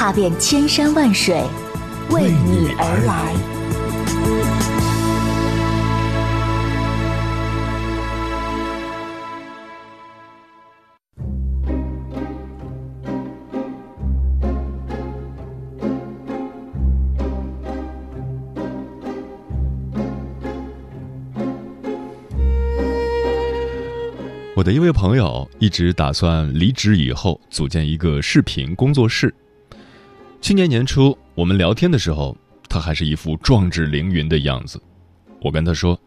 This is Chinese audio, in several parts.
踏遍千山万水，为你而来。我的一位朋友一直打算离职以后组建一个视频工作室。去年年初我们聊天的时候，他还是一副壮志凌云的样子。我跟他说：“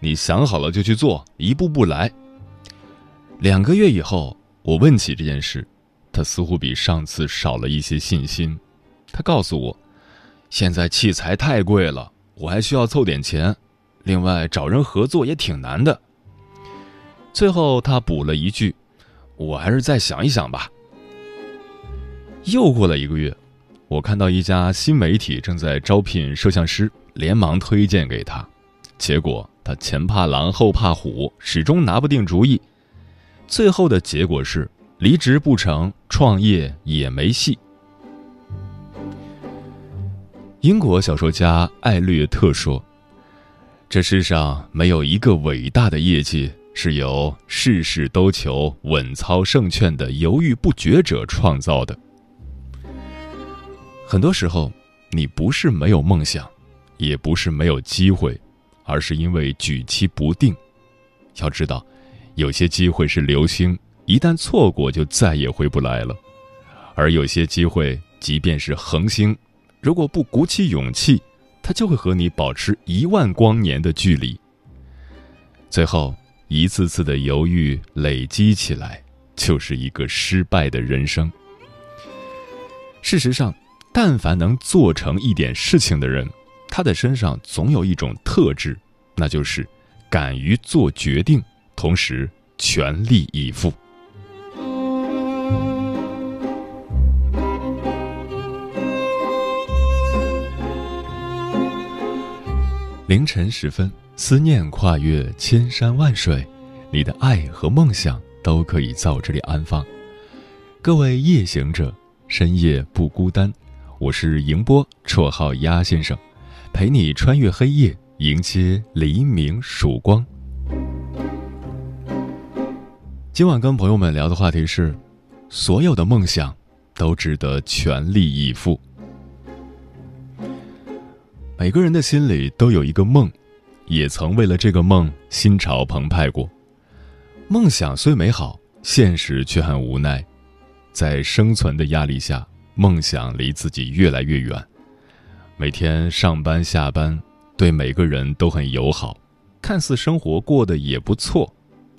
你想好了就去做，一步步来。”两个月以后，我问起这件事，他似乎比上次少了一些信心。他告诉我：“现在器材太贵了，我还需要凑点钱，另外找人合作也挺难的。”最后，他补了一句：“我还是再想一想吧。”又过了一个月，我看到一家新媒体正在招聘摄像师，连忙推荐给他。结果他前怕狼后怕虎，始终拿不定主意。最后的结果是离职不成，创业也没戏。英国小说家艾略特说：“这世上没有一个伟大的业绩。”是由事事都求稳操胜券的犹豫不决者创造的。很多时候，你不是没有梦想，也不是没有机会，而是因为举棋不定。要知道，有些机会是流星，一旦错过就再也回不来了；而有些机会，即便是恒星，如果不鼓起勇气，它就会和你保持一万光年的距离。最后。一次次的犹豫累积起来，就是一个失败的人生。事实上，但凡能做成一点事情的人，他的身上总有一种特质，那就是敢于做决定，同时全力以赴。凌晨时分。思念跨越千山万水，你的爱和梦想都可以在我这里安放。各位夜行者，深夜不孤单。我是迎波，绰号鸭先生，陪你穿越黑夜，迎接黎明曙光。今晚跟朋友们聊的话题是：所有的梦想都值得全力以赴。每个人的心里都有一个梦。也曾为了这个梦心潮澎湃过，梦想虽美好，现实却很无奈。在生存的压力下，梦想离自己越来越远。每天上班下班，对每个人都很友好，看似生活过得也不错，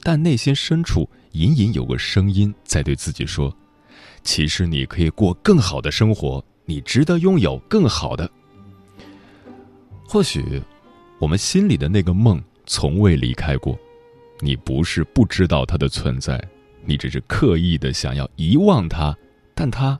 但内心深处隐隐有个声音在对自己说：“其实你可以过更好的生活，你值得拥有更好的。”或许。我们心里的那个梦从未离开过，你不是不知道它的存在，你只是刻意的想要遗忘它，但它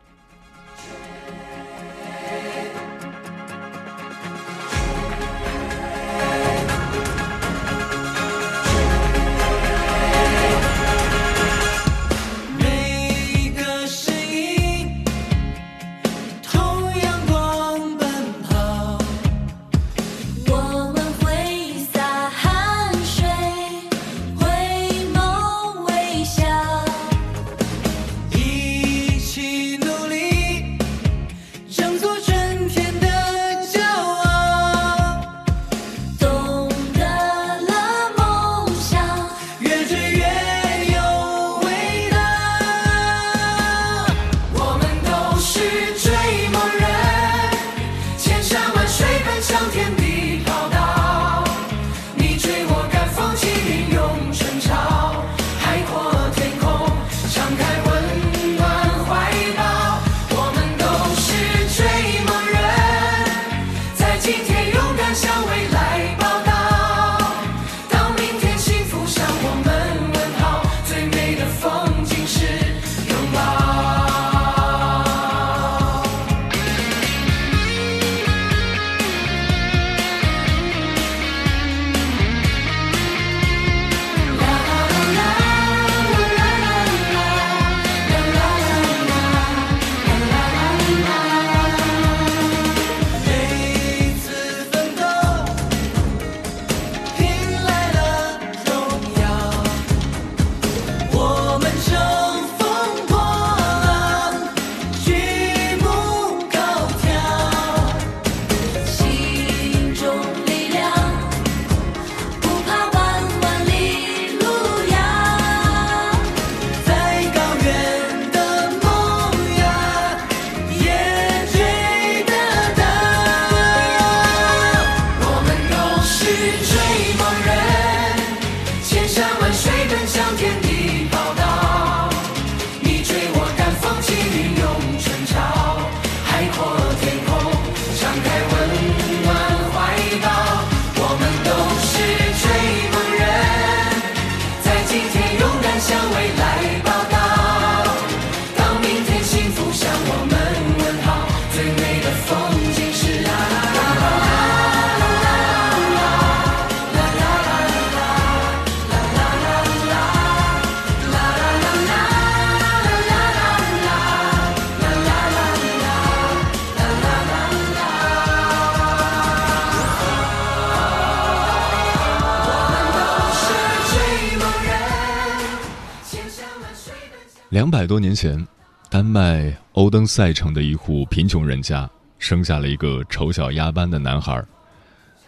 两百多年前，丹麦欧登塞城的一户贫穷人家生下了一个丑小鸭般的男孩。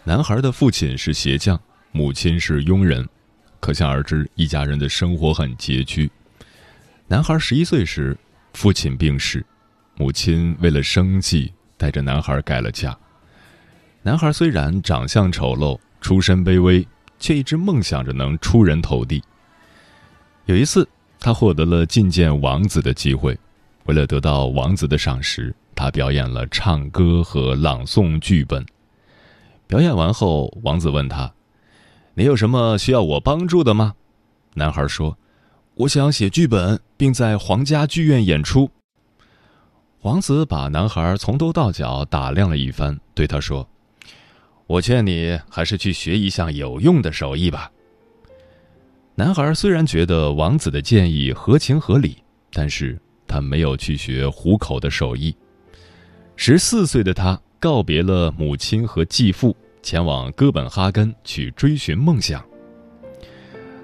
男孩的父亲是鞋匠，母亲是佣人，可想而知，一家人的生活很拮据。男孩十一岁时，父亲病逝，母亲为了生计，带着男孩改了嫁。男孩虽然长相丑陋，出身卑微，却一直梦想着能出人头地。有一次，他获得了觐见王子的机会，为了得到王子的赏识，他表演了唱歌和朗诵剧本。表演完后，王子问他：“你有什么需要我帮助的吗？”男孩说：“我想写剧本，并在皇家剧院演出。”王子把男孩从头到脚打量了一番，对他说：“我劝你还是去学一项有用的手艺吧。”男孩虽然觉得王子的建议合情合理，但是他没有去学糊口的手艺。十四岁的他。告别了母亲和继父，前往哥本哈根去追寻梦想。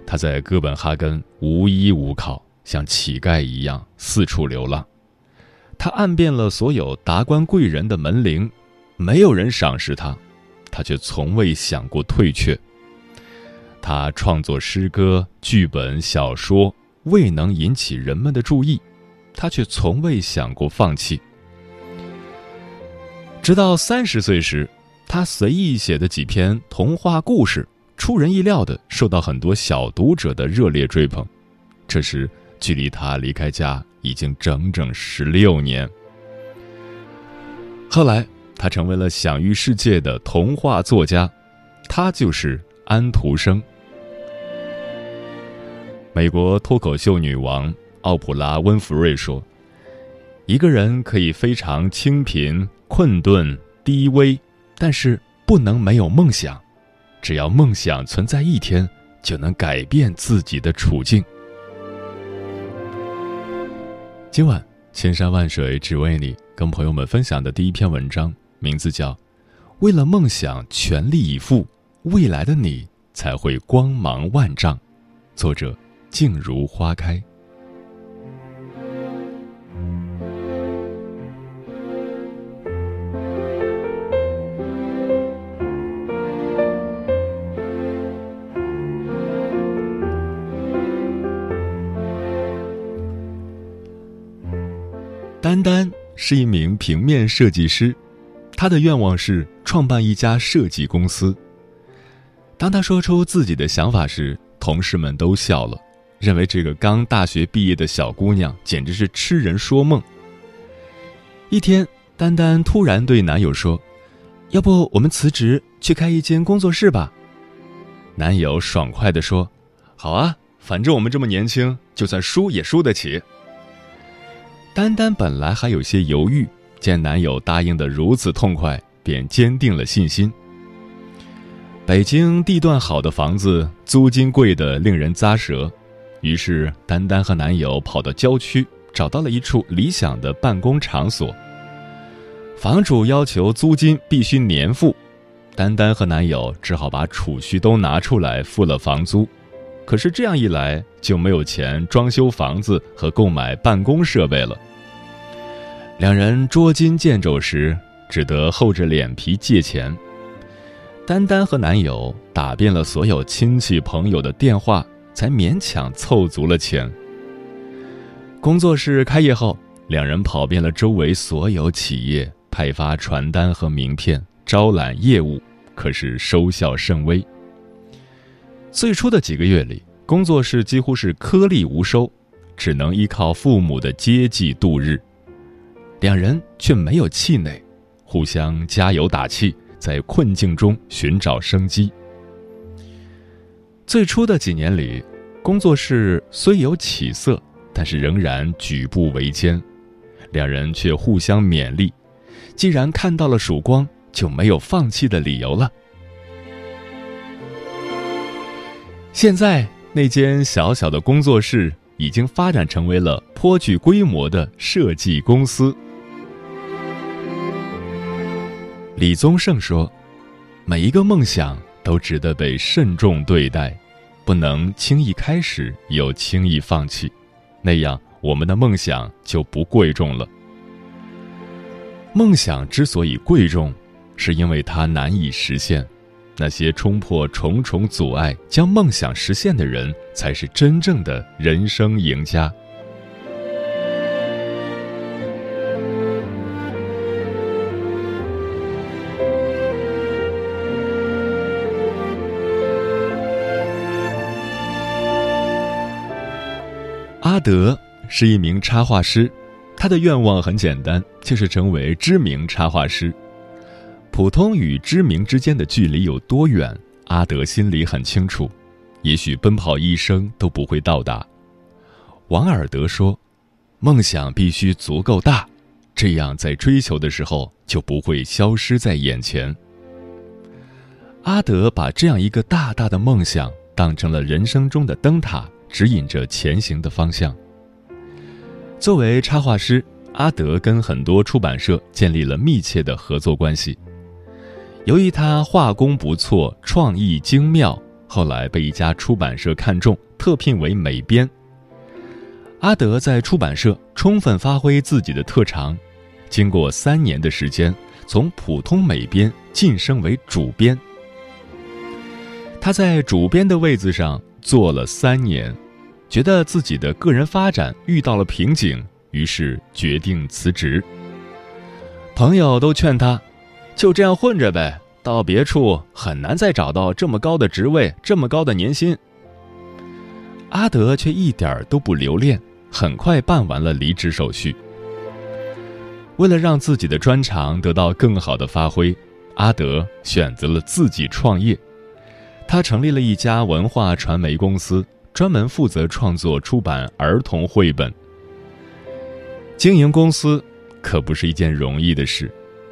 他在哥本哈根无依无靠，像乞丐一样四处流浪。他按遍了所有达官贵人的门铃，没有人赏识他，他却从未想过退却。他创作诗歌、剧本、小说，未能引起人们的注意，他却从未想过放弃。直到三十岁时，他随意写的几篇童话故事，出人意料的受到很多小读者的热烈追捧。这时，距离他离开家已经整整十六年。后来，他成为了享誉世界的童话作家，他就是安徒生。美国脱口秀女王奥普拉·温弗瑞说：“一个人可以非常清贫。”困顿低微，但是不能没有梦想。只要梦想存在一天，就能改变自己的处境。今晚千山万水只为你，跟朋友们分享的第一篇文章，名字叫《为了梦想全力以赴，未来的你才会光芒万丈》，作者静如花开。丹丹是一名平面设计师，他的愿望是创办一家设计公司。当他说出自己的想法时，同事们都笑了，认为这个刚大学毕业的小姑娘简直是痴人说梦。一天，丹丹突然对男友说：“要不我们辞职去开一间工作室吧？”男友爽快地说：“好啊，反正我们这么年轻，就算输也输得起。”丹丹本来还有些犹豫，见男友答应的如此痛快，便坚定了信心。北京地段好的房子租金贵的令人咂舌，于是丹丹和男友跑到郊区，找到了一处理想的办公场所。房主要求租金必须年付，丹丹和男友只好把储蓄都拿出来付了房租。可是这样一来就没有钱装修房子和购买办公设备了。两人捉襟见肘时，只得厚着脸皮借钱。丹丹和男友打遍了所有亲戚朋友的电话，才勉强凑足了钱。工作室开业后，两人跑遍了周围所有企业，派发传单和名片，招揽业务，可是收效甚微。最初的几个月里，工作室几乎是颗粒无收，只能依靠父母的接济度日。两人却没有气馁，互相加油打气，在困境中寻找生机。最初的几年里，工作室虽有起色，但是仍然举步维艰。两人却互相勉励，既然看到了曙光，就没有放弃的理由了。现在那间小小的工作室已经发展成为了颇具规模的设计公司。李宗盛说：“每一个梦想都值得被慎重对待，不能轻易开始又轻易放弃，那样我们的梦想就不贵重了。梦想之所以贵重，是因为它难以实现。那些冲破重重阻碍将梦想实现的人，才是真正的人生赢家。阿德是一名插画师，他的愿望很简单，就是成为知名插画师。普通与知名之间的距离有多远，阿德心里很清楚，也许奔跑一生都不会到达。王尔德说：“梦想必须足够大，这样在追求的时候就不会消失在眼前。”阿德把这样一个大大的梦想当成了人生中的灯塔，指引着前行的方向。作为插画师，阿德跟很多出版社建立了密切的合作关系。由于他画工不错，创意精妙，后来被一家出版社看中，特聘为美编。阿德在出版社充分发挥自己的特长，经过三年的时间，从普通美编晋升为主编。他在主编的位子上做了三年，觉得自己的个人发展遇到了瓶颈，于是决定辞职。朋友都劝他。就这样混着呗，到别处很难再找到这么高的职位、这么高的年薪。阿德却一点都不留恋，很快办完了离职手续。为了让自己的专长得到更好的发挥，阿德选择了自己创业。他成立了一家文化传媒公司，专门负责创作、出版儿童绘本。经营公司可不是一件容易的事。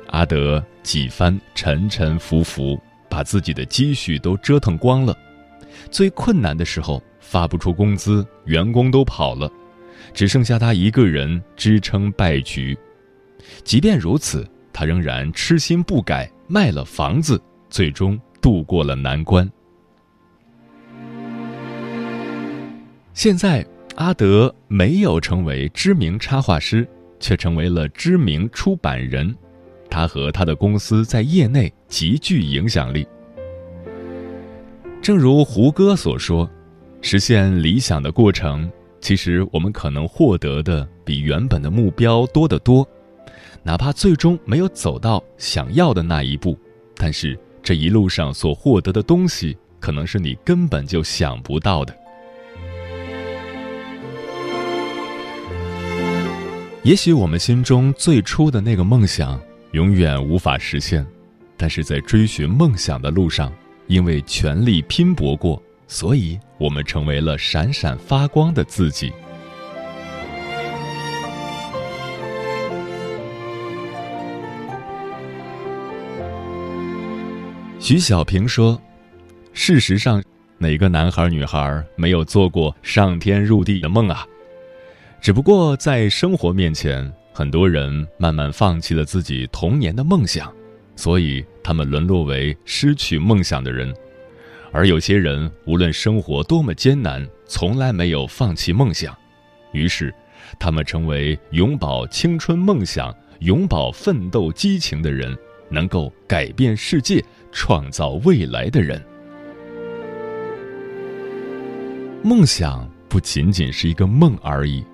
阿德几番沉沉浮浮，把自己的积蓄都折腾光了。最困难的时候，发不出工资，员工都跑了，只剩下他一个人支撑败局。即便如此，他仍然痴心不改，卖了房子，最终度过了难关。现在，阿德没有成为知名插画师，却成为了知名出版人。他和他的公司在业内极具影响力。正如胡歌所说：“实现理想的过程，其实我们可能获得的比原本的目标多得多。哪怕最终没有走到想要的那一步，但是这一路上所获得的东西，可能是你根本就想不到的。也许我们心中最初的那个梦想。”永远无法实现，但是在追寻梦想的路上，因为全力拼搏过，所以我们成为了闪闪发光的自己。徐小平说：“事实上，哪个男孩女孩没有做过上天入地的梦啊？只不过在生活面前。”很多人慢慢放弃了自己童年的梦想，所以他们沦落为失去梦想的人；而有些人无论生活多么艰难，从来没有放弃梦想，于是他们成为永葆青春梦想、永葆奋斗激情的人，能够改变世界、创造未来的人。梦想不仅仅是一个梦而已，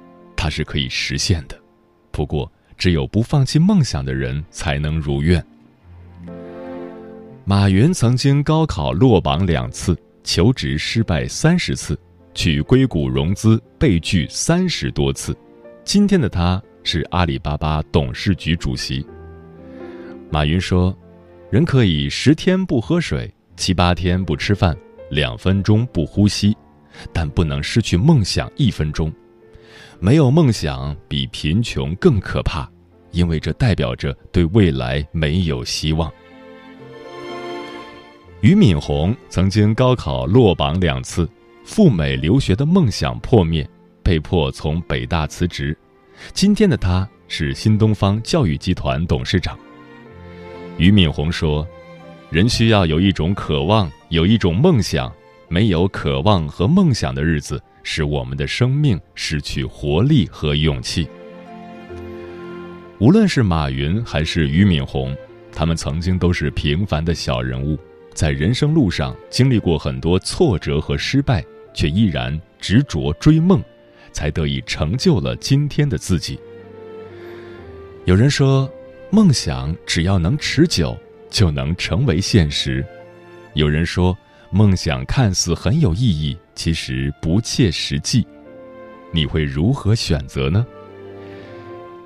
它是可以实现的。不过，只有不放弃梦想的人才能如愿。马云曾经高考落榜两次，求职失败三十次，去硅谷融资被拒三十多次。今天的他是阿里巴巴董事局主席。马云说：“人可以十天不喝水，七八天不吃饭，两分钟不呼吸，但不能失去梦想一分钟。”没有梦想比贫穷更可怕，因为这代表着对未来没有希望。俞敏洪曾经高考落榜两次，赴美留学的梦想破灭，被迫从北大辞职。今天的他是新东方教育集团董事长。俞敏洪说：“人需要有一种渴望，有一种梦想，没有渴望和梦想的日子，使我们的生命失去活力和勇气。无论是马云还是俞敏洪，他们曾经都是平凡的小人物，在人生路上经历过很多挫折和失败，却依然执着追梦，才得以成就了今天的自己。有人说，梦想只要能持久，就能成为现实；有人说，梦想看似很有意义，其实不切实际。你会如何选择呢？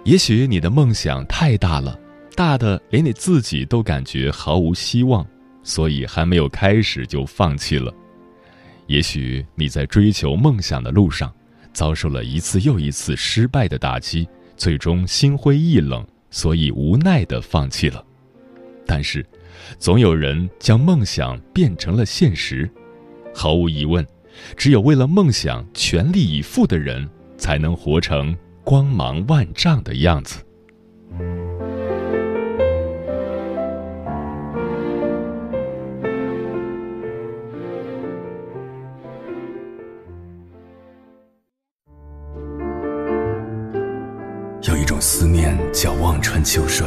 也许你的梦想太大了，大的连你自己都感觉毫无希望，所以还没有开始就放弃了。也许你在追求梦想的路上，遭受了一次又一次失败的打击，最终心灰意冷，所以无奈的放弃了。但是，总有人将梦想变成了现实。毫无疑问，只有为了梦想全力以赴的人，才能活成。光芒万丈的样子。有一种思念叫望穿秋水，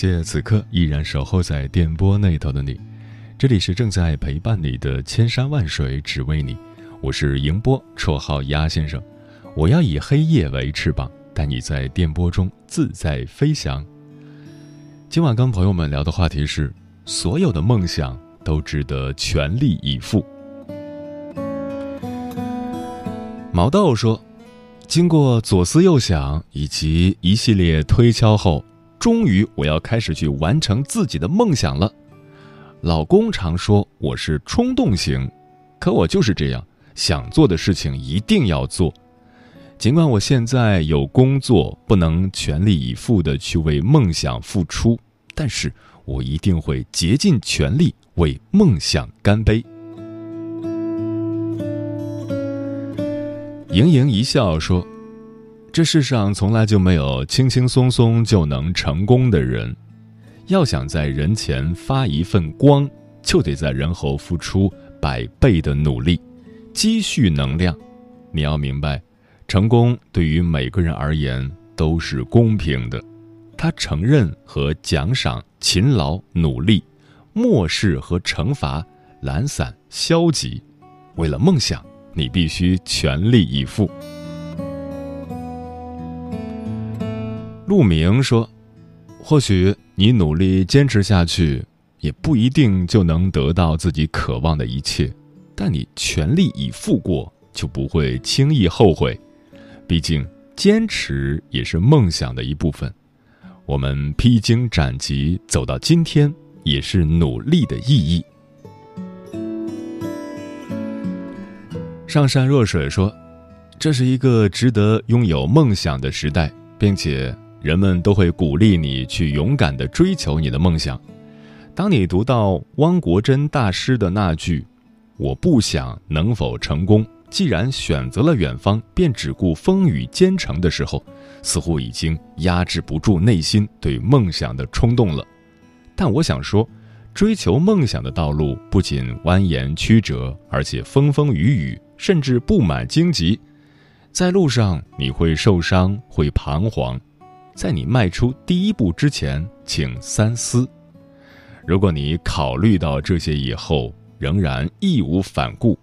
谢此刻依然守候在电波那头的你，这里是正在陪伴你的千山万水只为你，我是迎波，绰号鸭先生，我要以黑夜为翅膀。带你在电波中自在飞翔。今晚跟朋友们聊的话题是：所有的梦想都值得全力以赴。毛豆说：“经过左思右想以及一系列推敲后，终于我要开始去完成自己的梦想了。”老公常说我是冲动型，可我就是这样，想做的事情一定要做。尽管我现在有工作，不能全力以赴的去为梦想付出，但是我一定会竭尽全力为梦想干杯。盈盈一笑说：“这世上从来就没有轻轻松松就能成功的人，要想在人前发一份光，就得在人后付出百倍的努力，积蓄能量。你要明白。”成功对于每个人而言都是公平的，他承认和奖赏勤劳努力，漠视和惩罚懒散消极。为了梦想，你必须全力以赴。陆明说：“或许你努力坚持下去，也不一定就能得到自己渴望的一切，但你全力以赴过，就不会轻易后悔。”毕竟，坚持也是梦想的一部分。我们披荆斩棘走到今天，也是努力的意义。上善若水说：“这是一个值得拥有梦想的时代，并且人们都会鼓励你去勇敢地追求你的梦想。”当你读到汪国真大师的那句：“我不想能否成功。”既然选择了远方，便只顾风雨兼程的时候，似乎已经压制不住内心对梦想的冲动了。但我想说，追求梦想的道路不仅蜿蜒曲折，而且风风雨雨，甚至布满荆棘。在路上，你会受伤，会彷徨。在你迈出第一步之前，请三思。如果你考虑到这些以后，仍然义无反顾。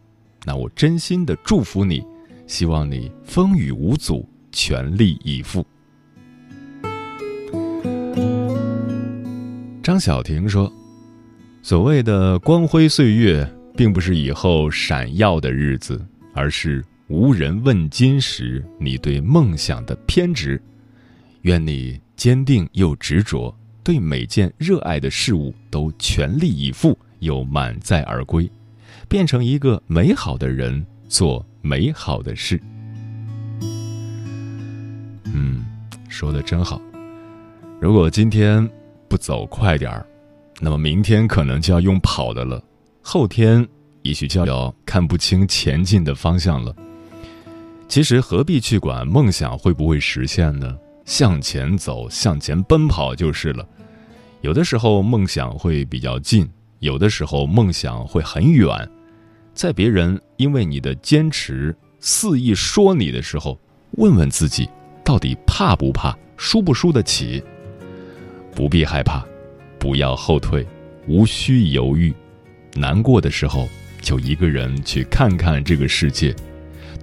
那我真心的祝福你，希望你风雨无阻，全力以赴。张小婷说：“所谓的光辉岁月，并不是以后闪耀的日子，而是无人问津时你对梦想的偏执。愿你坚定又执着，对每件热爱的事物都全力以赴，又满载而归。”变成一个美好的人，做美好的事。嗯，说的真好。如果今天不走快点儿，那么明天可能就要用跑的了，后天也许就要看不清前进的方向了。其实何必去管梦想会不会实现呢？向前走，向前奔跑就是了。有的时候梦想会比较近，有的时候梦想会很远。在别人因为你的坚持肆意说你的时候，问问自己，到底怕不怕，输不输得起？不必害怕，不要后退，无需犹豫。难过的时候，就一个人去看看这个世界，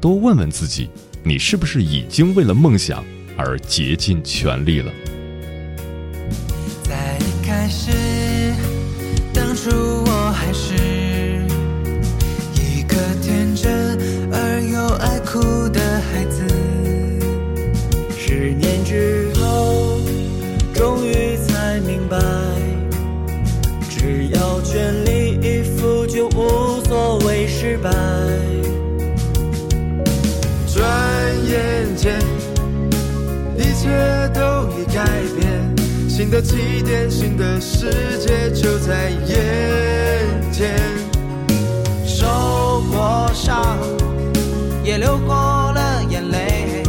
多问问自己，你是不是已经为了梦想而竭尽全力了？开始，的起点，新的世界就在眼前。受过伤，也流过了眼泪，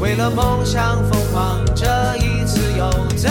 为了梦想疯狂，这一次又怎